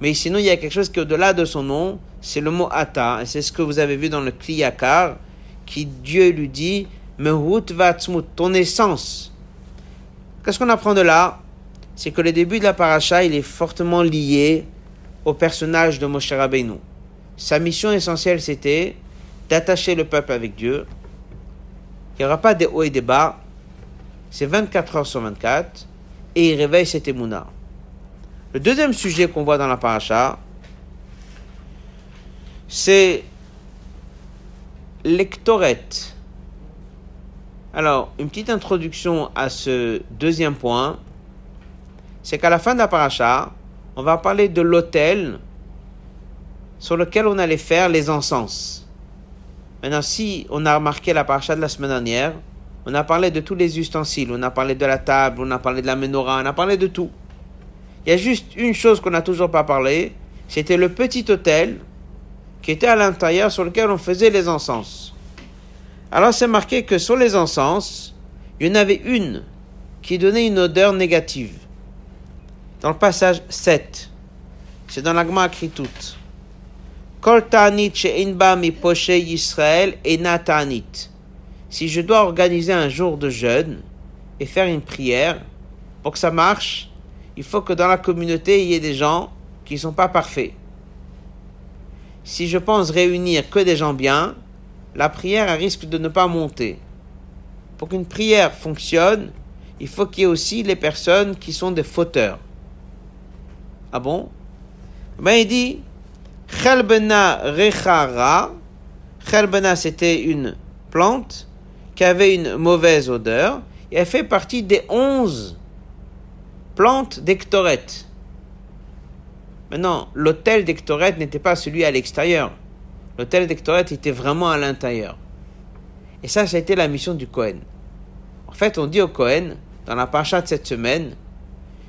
Mais sinon, il y a quelque chose qui est au-delà de son nom, c'est le mot Ata. Et c'est ce que vous avez vu dans le Kliyakar, qui Dieu lui dit, Mehut Vatsmut, ton essence. Qu'est-ce qu'on apprend de là? C'est que le début de la paracha, il est fortement lié au personnage de Moshe Rabbeinu. Sa mission essentielle, c'était d'attacher le peuple avec Dieu. Il n'y aura pas des hauts et des bas. C'est 24 heures sur 24. Et il réveille cet émouna. Le deuxième sujet qu'on voit dans la paracha, c'est lectoret. Alors, une petite introduction à ce deuxième point, c'est qu'à la fin de la paracha, on va parler de l'autel sur lequel on allait faire les encens. Maintenant, si on a remarqué la paracha de la semaine dernière, on a parlé de tous les ustensiles, on a parlé de la table, on a parlé de la menorah, on a parlé de tout. Il y a juste une chose qu'on n'a toujours pas parlé, c'était le petit autel qui était à l'intérieur sur lequel on faisait les encens. Alors c'est marqué que sur les encens, il y en avait une qui donnait une odeur négative. Dans le passage 7, c'est dans l'agma écrit tout. Kol ta'anit she'inba mi poche Yisrael et. Si je dois organiser un jour de jeûne et faire une prière, pour que ça marche, il faut que dans la communauté, il y ait des gens qui ne sont pas parfaits si je pense réunir que des gens bien, la prière risque de ne pas monter. Pour qu'une prière fonctionne, il faut qu'il y ait aussi les personnes qui sont des fauteurs. Ah bon? Ben il dit Chelbena rechara. Chelbena c'était une plante qui avait une mauvaise odeur et elle fait partie des onze plantes d'Ectorette. Maintenant, l'hôtel d'Ectoret n'était pas celui à l'extérieur. L'hôtel d'Ectoret était vraiment à l'intérieur. Et ça, ça a été la mission du Cohen. En fait, on dit au Cohen, dans la paracha de cette semaine,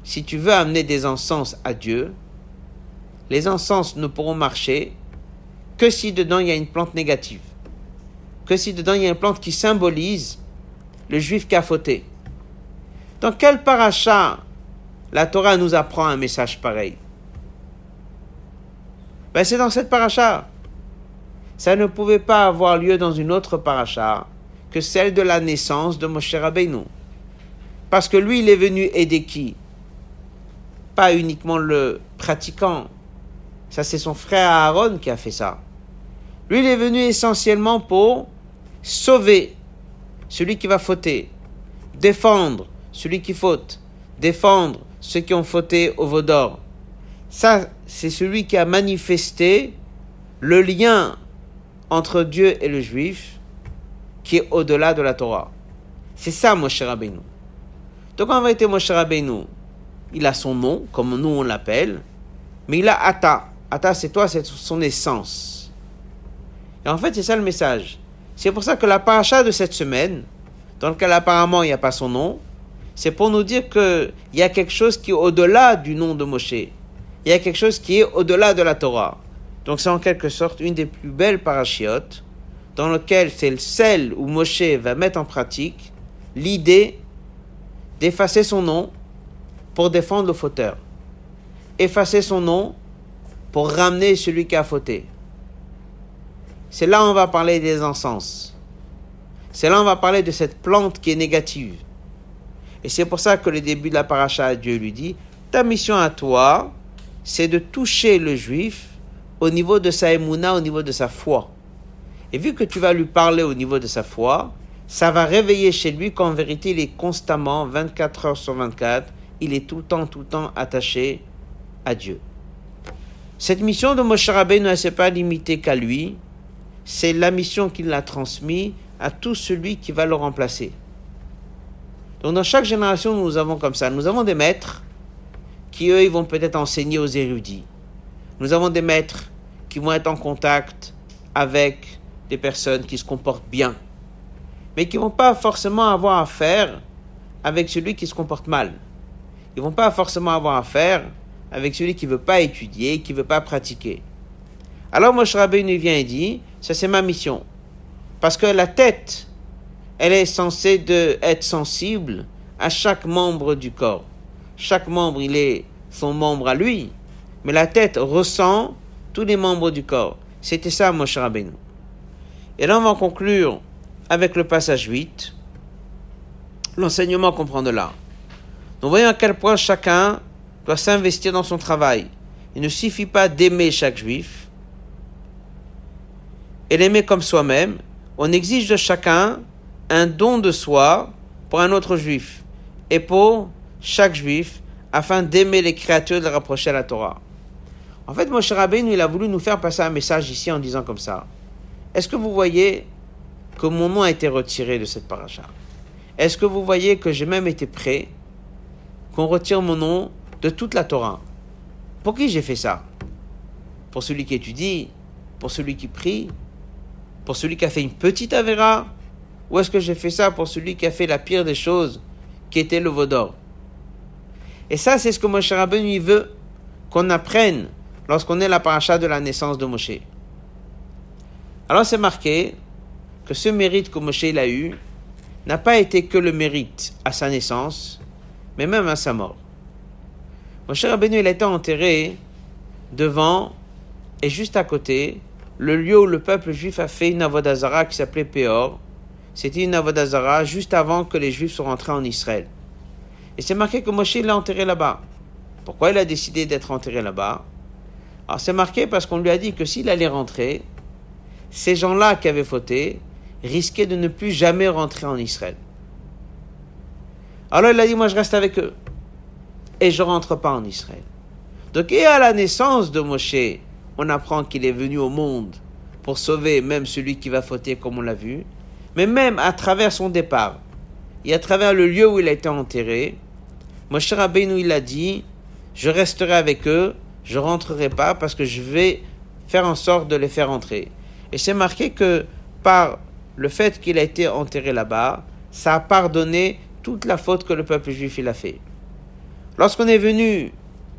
si tu veux amener des encens à Dieu, les encens ne pourront marcher que si dedans il y a une plante négative. Que si dedans il y a une plante qui symbolise le juif qui. Dans quel paracha la Torah nous apprend un message pareil ben, c'est dans cette paracha. Ça ne pouvait pas avoir lieu dans une autre paracha que celle de la naissance de Moshe Rabbeinu. Parce que lui, il est venu aider qui? Pas uniquement le pratiquant. Ça, c'est son frère Aaron qui a fait ça. Lui, il est venu essentiellement pour sauver celui qui va fauter, défendre celui qui faute, défendre ceux qui ont fauté au Vaudor. Ça, c'est celui qui a manifesté le lien entre Dieu et le juif qui est au-delà de la Torah. C'est ça Moshe Rabbeinu. Donc en vérité Moshe Rabbeinu, il a son nom, comme nous on l'appelle, mais il a Ata. Ata c'est toi, c'est son essence. Et en fait c'est ça le message. C'est pour ça que la paracha de cette semaine, dans lequel apparemment il n'y a pas son nom, c'est pour nous dire qu'il y a quelque chose qui est au-delà du nom de Moshe il y a quelque chose qui est au-delà de la Torah. Donc c'est en quelque sorte une des plus belles parachiotes dans lequel c'est celle où Moshe va mettre en pratique l'idée d'effacer son nom pour défendre le fauteur. Effacer son nom pour ramener celui qui a fauté. C'est là où on va parler des encens. C'est là où on va parler de cette plante qui est négative. Et c'est pour ça que le début de la paracha, Dieu lui dit, ta mission à toi, c'est de toucher le juif au niveau de sa émouna, au niveau de sa foi. Et vu que tu vas lui parler au niveau de sa foi, ça va réveiller chez lui qu'en vérité, il est constamment, 24 heures sur 24, il est tout le temps, tout le temps attaché à Dieu. Cette mission de Moshe Rabbeinu ne s'est pas limitée qu'à lui, c'est la mission qu'il a transmise à tout celui qui va le remplacer. Donc dans chaque génération, nous avons comme ça, nous avons des maîtres qui eux, ils vont peut-être enseigner aux érudits. Nous avons des maîtres qui vont être en contact avec des personnes qui se comportent bien, mais qui ne vont pas forcément avoir affaire avec celui qui se comporte mal. Ils ne vont pas forcément avoir affaire avec celui qui ne veut pas étudier, qui ne veut pas pratiquer. Alors Moshe Rabbeinu vient et dit, ça c'est ma mission. Parce que la tête, elle est censée être sensible à chaque membre du corps chaque membre, il est son membre à lui, mais la tête ressent tous les membres du corps. C'était ça, Moshe Rabbeinu. Et là, on va conclure avec le passage 8, l'enseignement qu'on prend de là. Nous voyons à quel point chacun doit s'investir dans son travail. Il ne suffit pas d'aimer chaque juif et l'aimer comme soi-même. On exige de chacun un don de soi pour un autre juif et pour chaque juif afin d'aimer les créatures et de les rapprocher à la Torah. En fait, Moshe Rabbeinu, il a voulu nous faire passer un message ici en disant comme ça. Est-ce que vous voyez que mon nom a été retiré de cette paracha Est-ce que vous voyez que j'ai même été prêt qu'on retire mon nom de toute la Torah? Pour qui j'ai fait ça? Pour celui qui étudie Pour celui qui prie Pour celui qui a fait une petite avéra Ou est-ce que j'ai fait ça pour celui qui a fait la pire des choses, qui était le vaudor Et ça, c'est ce que Moshe Rabbeinu veut qu'on apprenne lorsqu'on est la paracha de la naissance de Moshe. Alors c'est marqué que ce mérite que Moshe a eu n'a pas été que le mérite à sa naissance, mais même à sa mort. Moshe Rabbeinu il a été enterré devant et juste à côté le lieu où le peuple juif a fait une avodazara qui s'appelait Péor. C'était une avodazara juste avant que les juifs soient rentrés en Israël. Et c'est marqué que Moshe l'a enterré là-bas. Pourquoi il a décidé d'être enterré là-bas? Alors c'est marqué parce qu'on lui a dit que s'il allait rentrer, ces gens-là qui avaient fauté risquaient de ne plus jamais rentrer en Israël. Alors il a dit, moi je reste avec eux. Et je rentre pas en Israël. Donc et à la naissance de Moshe, on apprend qu'il est venu au monde pour sauver même celui qui va fauter comme on l'a vu. Mais même à travers son départ, et à travers le lieu où il a été enterré, Moshe Rabbeinu il a dit, je resterai avec eux, je rentrerai pas parce que je vais faire en sorte de les faire entrer. Et c'est marqué que par le fait qu'il a été enterré là-bas, ça a pardonné toute la faute que le peuple juif il a fait. Lorsqu'on est venu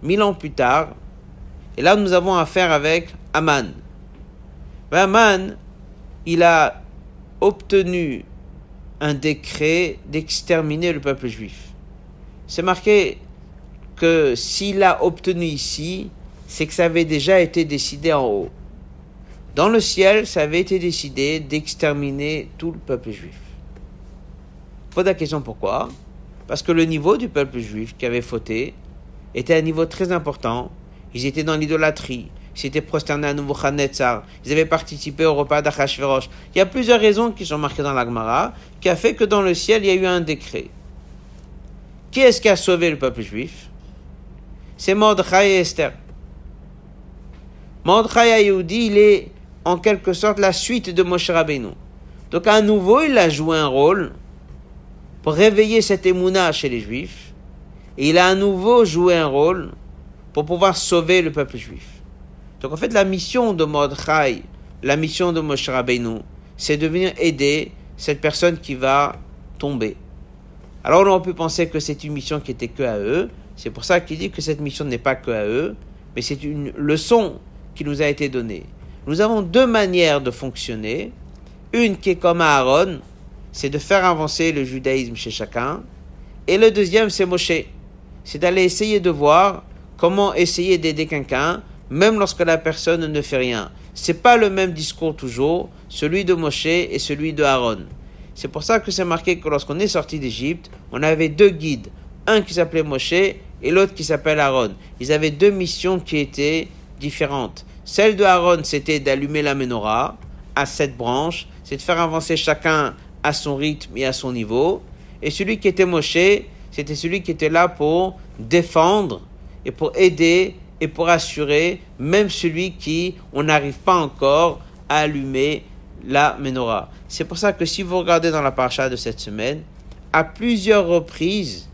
mille ans plus tard, et là nous avons affaire avec Aman. Ben, Aman, il a obtenu un décret d'exterminer le peuple juif. C'est marqué que s'il a obtenu ici, c'est que ça avait déjà été décidé en haut. Dans le ciel, ça avait été décidé d'exterminer tout le peuple juif. Pose la question pourquoi? Parce que le niveau du peuple juif qui avait fauté était un niveau très important. Ils étaient dans l'idolâtrie. Ils s'étaient prosternés à Nebuchadnezzar. Ils avaient participé au repas d'Achashverosh. Il y a plusieurs raisons qui sont marquées dans l'Agmara qui a fait que dans le ciel, il y a eu un décret. Qui est-ce qui a sauvé le peuple juif? C'est Mordechai et Esther. Mordechai Yehudi, il est en quelque sorte la suite de Moshe Rabbeinu. Donc à nouveau, il a joué un rôle pour réveiller cette émouna chez les Juifs. Et il a à nouveau joué un rôle pour pouvoir sauver le peuple juif. Donc en fait, la mission de Mordechai, la mission de Moshe Rabbeinu, c'est de venir aider cette personne qui va tomber. Alors on aurait pu penser que c'est une mission qui était que à eux. C'est pour ça qu'il dit que cette mission n'est pas que à eux, mais c'est une leçon qui nous a été donnée. Nous avons deux manières de fonctionner. Une qui est comme Aaron, c'est de faire avancer le judaïsme chez chacun. Et le deuxième, c'est Moshe. C'est d'aller essayer de voir comment essayer d'aider quelqu'un, même lorsque la personne ne fait rien. C'est pas le même discours toujours, celui de Moshe et celui de Aaron. C'est pour ça que c'est marqué que lorsqu'on est sorti d'Égypte, on avait deux guides. Un qui s'appelait Moshe et l'autre qui s'appelle Aaron. Ils avaient deux missions qui étaient différentes. Celle de Aaron, c'était d'allumer la menorah à sept branches, c'est de faire avancer chacun à son rythme et à son niveau. Et celui qui était Moshe, c'était celui qui était là pour défendre et pour aider et pour assurer même celui qui, on n'arrive pas encore à allumer la menorah. C'est pour ça que si vous regardez dans la paracha de cette semaine, à plusieurs reprises,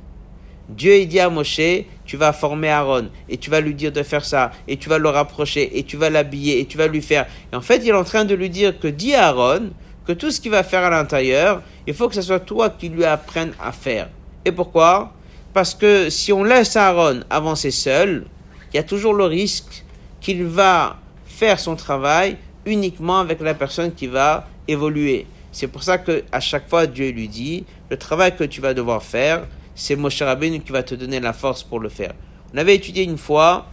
Dieu dit à Moshe, tu vas former Aaron, et tu vas lui dire de faire ça, et tu vas le rapprocher, et tu vas l'habiller, et tu vas lui faire. Et en fait, il est en train de lui dire que dis à Aaron que tout ce qu'il va faire à l'intérieur, il faut que ce soit toi qui lui apprennes à faire. Et pourquoi? Parce que si on laisse Aaron avancer seul, il y a toujours le risque qu'il va faire son travail uniquement avec la personne qui va évoluer. C'est pour ça que à chaque fois Dieu lui dit le travail que tu vas devoir faire, c'est Moshe Rabbeinu qui va te donner la force pour le faire. On avait étudié une fois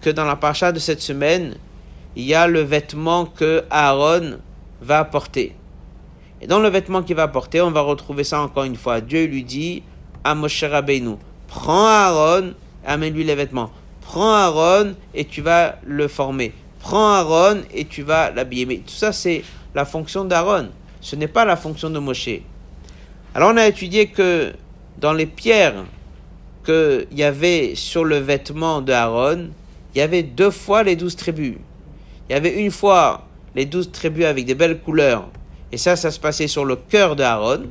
que dans la paracha de cette semaine, il y a le vêtement que Aaron va porter. Et dans le vêtement qu'il va porter, on va retrouver ça encore une fois. Dieu lui dit à Moshe Rabbeinu, prends Aaron, amène-lui les vêtements. Prends Aaron et tu vas le former. Prends Aaron et tu vas l'habiller. Mais tout ça, c'est la fonction d'Aaron. Ce n'est pas la fonction de Moshe. Alors on a étudié que dans les pierres qu'il y avait sur le vêtement de Aaron, il y avait deux fois les douze tribus. Il y avait une fois les douze tribus avec des belles couleurs, et ça, ça se passait sur le cœur de Aaron.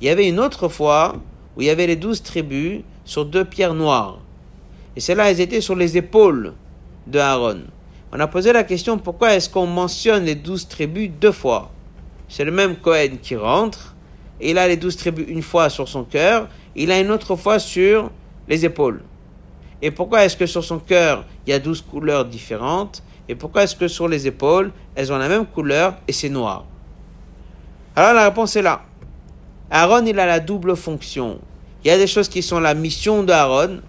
Il y avait une autre fois où il y avait les douze tribus sur deux pierres noires. Et celles-là, elles étaient sur les épaules de Aaron. On a posé la question pourquoi est-ce qu'on mentionne les douze tribus deux fois? C'est le même Cohen qui rentre, il a les douze tribus une fois sur son cœur, il a une autre fois sur les épaules. Et pourquoi est-ce que sur son cœur, il y a douze couleurs différentes? Et pourquoi est-ce que sur les épaules, elles ont la même couleur et c'est noir? Alors la réponse est là. Aaron, il a la double fonction. Il y a des choses qui sont la mission d'Aaron,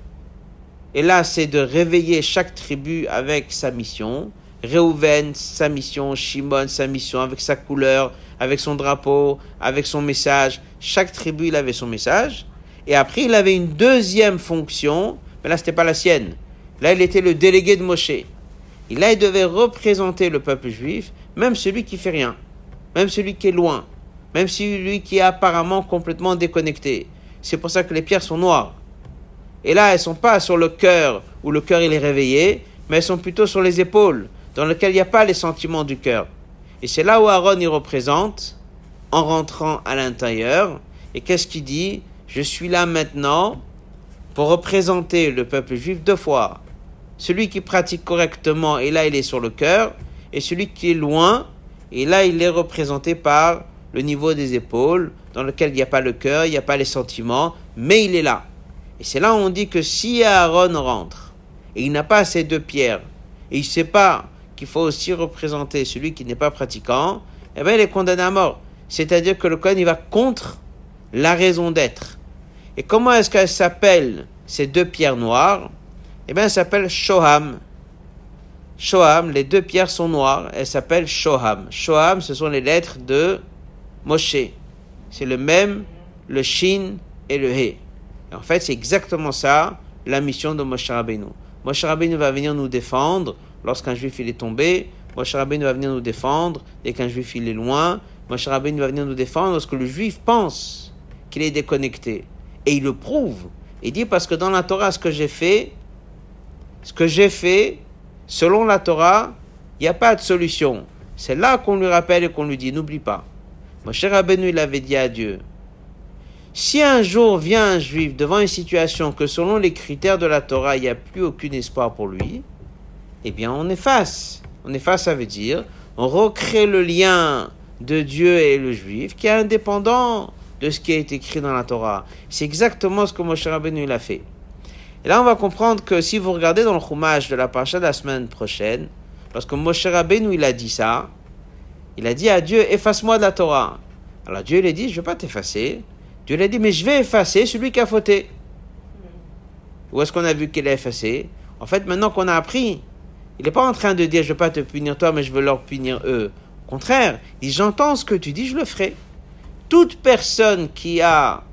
et là, c'est de réveiller chaque tribu avec sa mission. Réhouven, sa mission. Shimon, sa mission, avec sa couleur, avec son drapeau, avec son message. Chaque tribu, il avait son message. Et après, il avait une deuxième fonction, mais là, ce n'était pas la sienne. Là, il était le délégué de Moshe. Et là, il devait représenter le peuple juif, même celui qui fait rien, même celui qui est loin, même celui qui est apparemment complètement déconnecté. C'est pour ça que les pierres sont noires. Et là, elles sont pas sur le cœur, où le cœur il est réveillé, mais elles sont plutôt sur les épaules, dans lesquelles il n'y a pas les sentiments du cœur. Et c'est là où Aaron y représente, en rentrant à l'intérieur. Et qu'est-ce qu'il dit Je suis là maintenant pour représenter le peuple juif deux fois. Celui qui pratique correctement, et là il est sur le cœur, et celui qui est loin, et là il est représenté par le niveau des épaules, dans lequel il n'y a pas le cœur, il n'y a pas les sentiments, mais il est là. Et c'est là où on dit que si Aaron rentre, et il n'a pas ces deux pierres, et il ne sait pas qu'il faut aussi représenter celui qui n'est pas pratiquant, eh bien il est condamné à mort. C'est-à-dire que le Kohen, il va contre la raison d'être. Et comment est-ce qu'elles s'appellent ces deux pierres noires? Eh bien, elles s'appellent Shoham. Shoham, les deux pierres sont noires, elles s'appellent Shoham. Shoham, ce sont les lettres de Moshe. C'est le même, le Shin et le He. En fait, c'est exactement ça la mission de Moshe Rabbeinu. Moshe Rabbeinu va venir nous défendre lorsqu'un juif il est tombé. Moshe Rabbeinu va venir nous défendre dès qu'un juif il est loin. Moshe Rabbeinu va venir nous défendre lorsque le juif pense qu'il est déconnecté. Et il le prouve. Il dit parce que dans la Torah, ce que j'ai fait, ce que j'ai fait, selon la Torah, il n'y a pas de solution. C'est là qu'on lui rappelle et qu'on lui dit, n'oublie pas. Moshe Rabbeinu, il avait dit à Dieu, si un jour vient un juif devant une situation que selon les critères de la Torah, il n'y a plus aucun espoir pour lui, eh bien on efface. On efface, ça veut dire, on recrée le lien de Dieu et le juif qui est indépendant de ce qui est écrit dans la Torah. C'est exactement ce que Moshe Rabbeinu a fait. Et là, on va comprendre que si vous regardez dans le chumage de la paracha de la semaine prochaine, lorsque Moshe Rabbeinu il a dit ça, il a dit à Dieu, efface-moi de la Torah. Alors Dieu lui a dit, je ne vais pas t'effacer, Dieu lui a dit, mais je vais effacer celui qui a fauté. Où est-ce qu'on a vu qu'il a effacé? En fait, maintenant qu'on a appris, il n'est pas en train de dire, je ne vais pas te punir toi, mais je veux leur punir eux. Au contraire, il dit, j'entends ce que tu dis, je le ferai. Toute personne qui a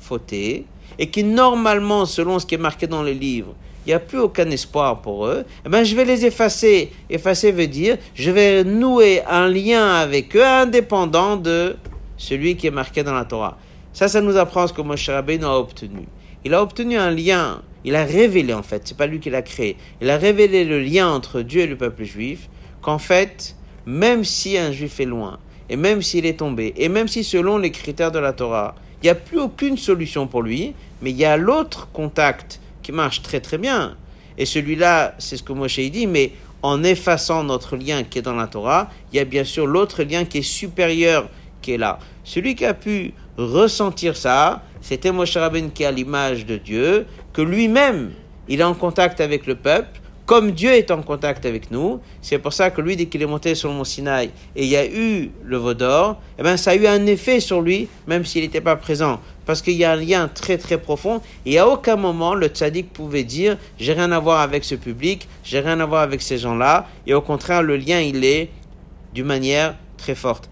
fauté, et qui normalement, selon ce qui est marqué dans les livres, il n'y a plus aucun espoir pour eux, eh ben, je vais les effacer. Effacer veut dire, je vais nouer un lien avec eux indépendant de celui qui est marqué dans la Torah. Ça, ça nous apprend ce que Moshe Rabbeinu a obtenu. Il a obtenu un lien, il a révélé en fait, c'est pas lui qui l'a créé, il a révélé le lien entre Dieu et le peuple juif, qu'en fait, même si un juif est loin, et même s'il est tombé, et même si selon les critères de la Torah, il n'y a plus aucune solution pour lui, mais il y a l'autre contact qui marche très très bien. Et celui-là, c'est ce que Moshe dit, mais en effaçant notre lien qui est dans la Torah, il y a bien sûr l'autre lien qui est supérieur qui est là. Celui qui a pu ressentir ça, c'était Moshe Rabbeinu qui a l'image de Dieu, que lui-même, il est en contact avec le peuple, comme Dieu est en contact avec nous. C'est pour ça que lui, dès qu'il est monté sur le mont Sinaï et il y a eu le veau d'or, eh ben, ça a eu un effet sur lui, même s'il n'était pas présent. Parce qu'il y a un lien très très profond et à aucun moment le tzaddik pouvait dire j'ai rien à voir avec ce public, j'ai rien à voir avec ces gens-là. Et au contraire, le lien, il est d'une manière très forte.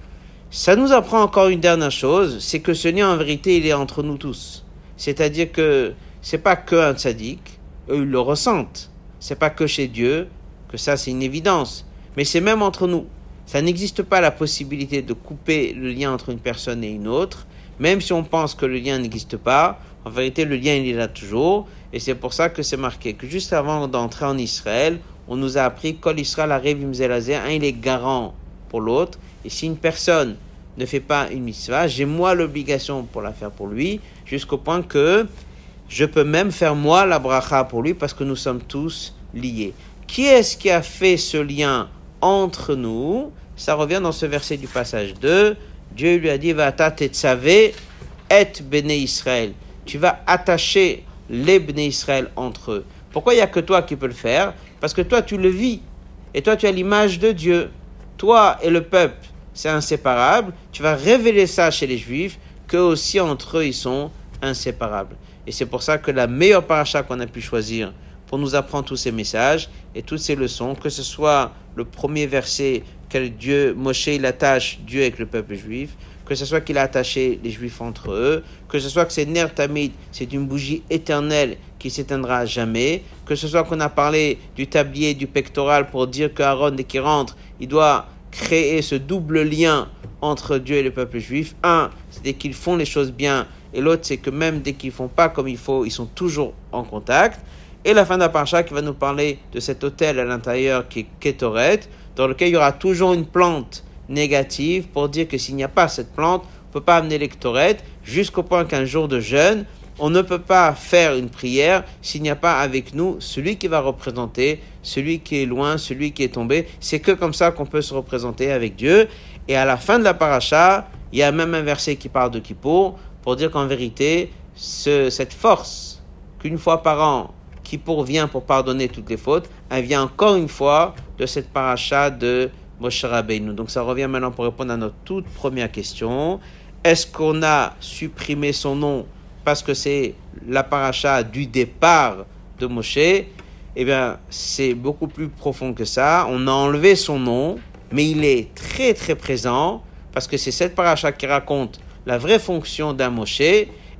Ça nous apprend encore une dernière chose, c'est que ce lien en vérité il est entre nous tous. C'est-à-dire que c'est pas que un tzaddik, eux ils le ressentent. C'est pas que chez Dieu, que ça c'est une évidence, mais c'est même entre nous. Ça n'existe pas la possibilité de couper le lien entre une personne et une autre, Même si on pense que le lien n'existe pas, en vérité, le lien, il est là toujours. Et c'est pour ça que c'est marqué que juste avant d'entrer en Israël, on nous a appris Kol Israël arrive un, il est garant pour l'autre. Et si une personne ne fait pas une mitzvah, j'ai moi l'obligation pour la faire pour lui, jusqu'au point que je peux même faire moi la bracha pour lui parce que nous sommes tous liés. Qui est-ce qui a fait ce lien entre nous? Ça revient dans ce verset du passage 2. Dieu lui a dit Va et béné Israël. Tu vas attacher les béné Israël entre eux. Pourquoi il n'y a que toi qui peux le faire? Parce que toi, tu le vis. Et toi, tu as l'image de Dieu. Toi et le peuple, c'est inséparable. Tu vas révéler ça chez les Juifs, qu'eux aussi entre eux, ils sont inséparables. Et c'est pour ça que la meilleure paracha qu'on a pu choisir pour nous apprendre tous ces messages et toutes ces leçons, que ce soit le premier verset que Dieu, Moshe, il attache Dieu avec le peuple juif, que ce soit qu'il a attaché les juifs entre eux, que ce soit que c'est Ner Tamid, c'est une bougie éternelle qui s'éteindra jamais, que ce soit qu'on a parlé du tablier, du pectoral pour dire qu'Aaron, dès qu'il rentre, il doit créer ce double lien entre Dieu et le peuple juif. Un, c'est dès qu'ils font les choses bien, et l'autre, c'est que même dès qu'ils font pas comme il faut, ils sont toujours en contact. Et la fin de la parcha qui va nous parler de cet hôtel à l'intérieur qui est Ketoret, dans lequel il y aura toujours une plante négative pour dire que s'il n'y a pas cette plante, on ne peut pas amener l'Ektoret jusqu'au point qu'un jour de jeûne, on ne peut pas faire une prière s'il n'y a pas avec nous celui qui va représenter, celui qui est loin, celui qui est tombé. C'est que comme ça qu'on peut se représenter avec Dieu. Et à la fin de la paracha, il y a même un verset qui parle de Kippour pour dire qu'en vérité, cette force qu'une fois par an, Kippour vient pour pardonner toutes les fautes, elle vient encore une fois de cette paracha de Moshe Rabbeinu. Donc ça revient maintenant pour répondre à notre toute première question. Est-ce qu'on a supprimé son nom parce que c'est la paracha du départ de Moshe Eh bien, c'est beaucoup plus profond que ça. On a enlevé son nom, mais il est très très présent parce que c'est cette paracha qui raconte la vraie fonction d'un Moshe.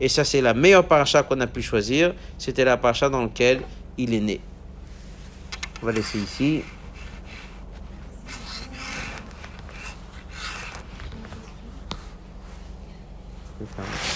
Et ça, c'est la meilleure paracha qu'on a pu choisir. C'était la paracha dans laquelle il est né. On va laisser ici. Thank you.